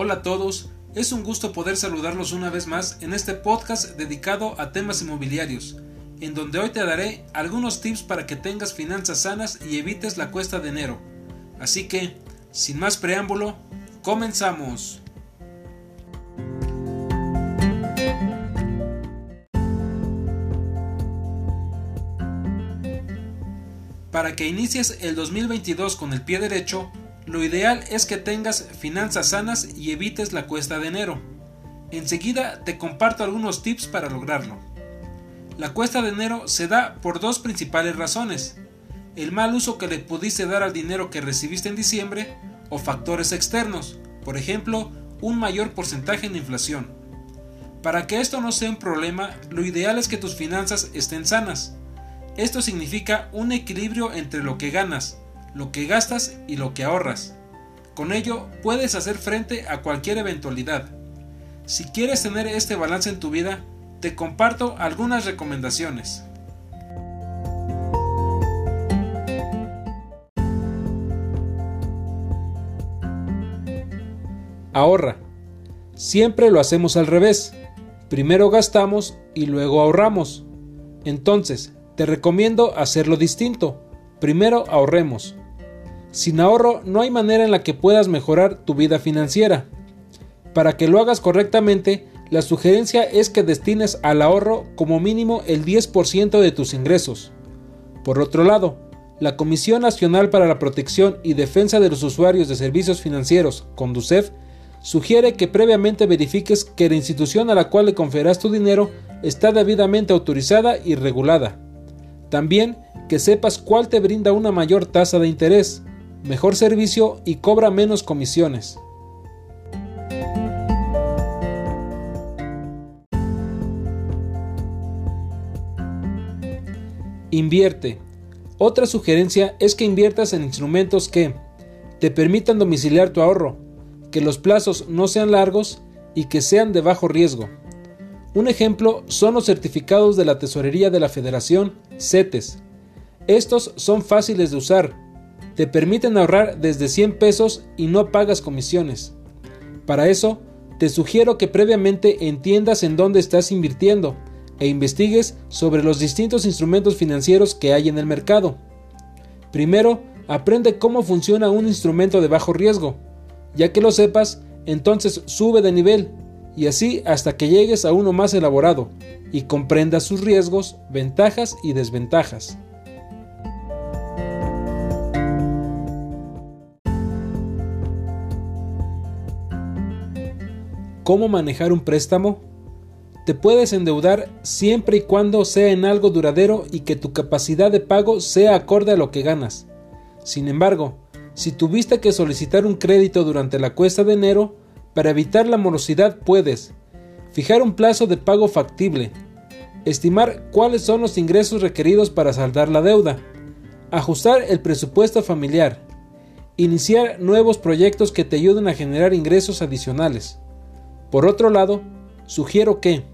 Hola a todos, es un gusto poder saludarlos una vez más en este podcast dedicado a temas inmobiliarios, en donde hoy te daré algunos tips para que tengas finanzas sanas y evites la cuesta de enero. Así que, sin más preámbulo, comenzamos. Para que inicies el 2022 con el pie derecho, lo ideal es que tengas finanzas sanas y evites la cuesta de enero. Enseguida te comparto algunos tips para lograrlo. La cuesta de enero se da por dos principales razones. El mal uso que le pudiste dar al dinero que recibiste en diciembre o factores externos, por ejemplo, un mayor porcentaje de inflación. Para que esto no sea un problema, lo ideal es que tus finanzas estén sanas. Esto significa un equilibrio entre lo que ganas, lo que gastas y lo que ahorras. Con ello puedes hacer frente a cualquier eventualidad. Si quieres tener este balance en tu vida, te comparto algunas recomendaciones. Ahorra. Siempre lo hacemos al revés. Primero gastamos y luego ahorramos. Entonces, te recomiendo hacerlo distinto. Primero ahorremos. Sin ahorro no hay manera en la que puedas mejorar tu vida financiera. Para que lo hagas correctamente, la sugerencia es que destines al ahorro como mínimo el 10% de tus ingresos. Por otro lado, la Comisión Nacional para la Protección y Defensa de los Usuarios de Servicios Financieros, Conducef, sugiere que previamente verifiques que la institución a la cual le conferas tu dinero está debidamente autorizada y regulada. También que sepas cuál te brinda una mayor tasa de interés, mejor servicio y cobra menos comisiones. Invierte. Otra sugerencia es que inviertas en instrumentos que te permitan domiciliar tu ahorro, que los plazos no sean largos y que sean de bajo riesgo. Un ejemplo son los certificados de la Tesorería de la Federación, CETES. Estos son fáciles de usar, te permiten ahorrar desde 100 pesos y no pagas comisiones. Para eso, te sugiero que previamente entiendas en dónde estás invirtiendo e investigues sobre los distintos instrumentos financieros que hay en el mercado. Primero, aprende cómo funciona un instrumento de bajo riesgo. Ya que lo sepas, entonces sube de nivel y así hasta que llegues a uno más elaborado y comprendas sus riesgos, ventajas y desventajas. ¿Cómo manejar un préstamo? Te puedes endeudar siempre y cuando sea en algo duradero y que tu capacidad de pago sea acorde a lo que ganas. Sin embargo, si tuviste que solicitar un crédito durante la cuesta de enero, para evitar la morosidad puedes fijar un plazo de pago factible, estimar cuáles son los ingresos requeridos para saldar la deuda, ajustar el presupuesto familiar, iniciar nuevos proyectos que te ayuden a generar ingresos adicionales. Por otro lado, sugiero que,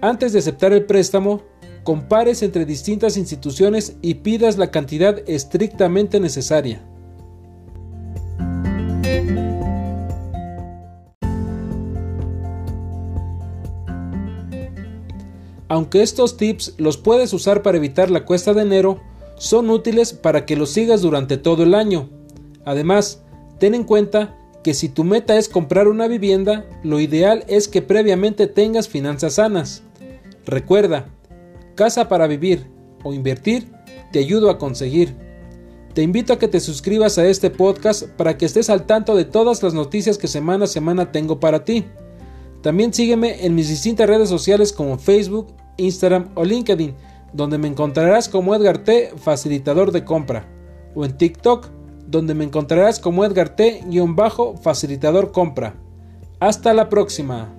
antes de aceptar el préstamo, compares entre distintas instituciones y pidas la cantidad estrictamente necesaria. Aunque estos tips los puedes usar para evitar la cuesta de enero, son útiles para que los sigas durante todo el año. Además, ten en cuenta que si tu meta es comprar una vivienda, lo ideal es que previamente tengas finanzas sanas. Recuerda, casa para vivir o invertir, te ayudo a conseguir. Te invito a que te suscribas a este podcast para que estés al tanto de todas las noticias que semana a semana tengo para ti. También sígueme en mis distintas redes sociales como Facebook, Instagram o LinkedIn, donde me encontrarás como Edgar T, facilitador de compra, o en TikTok, donde me encontrarás como Edgar T-facilitador compra. Hasta la próxima.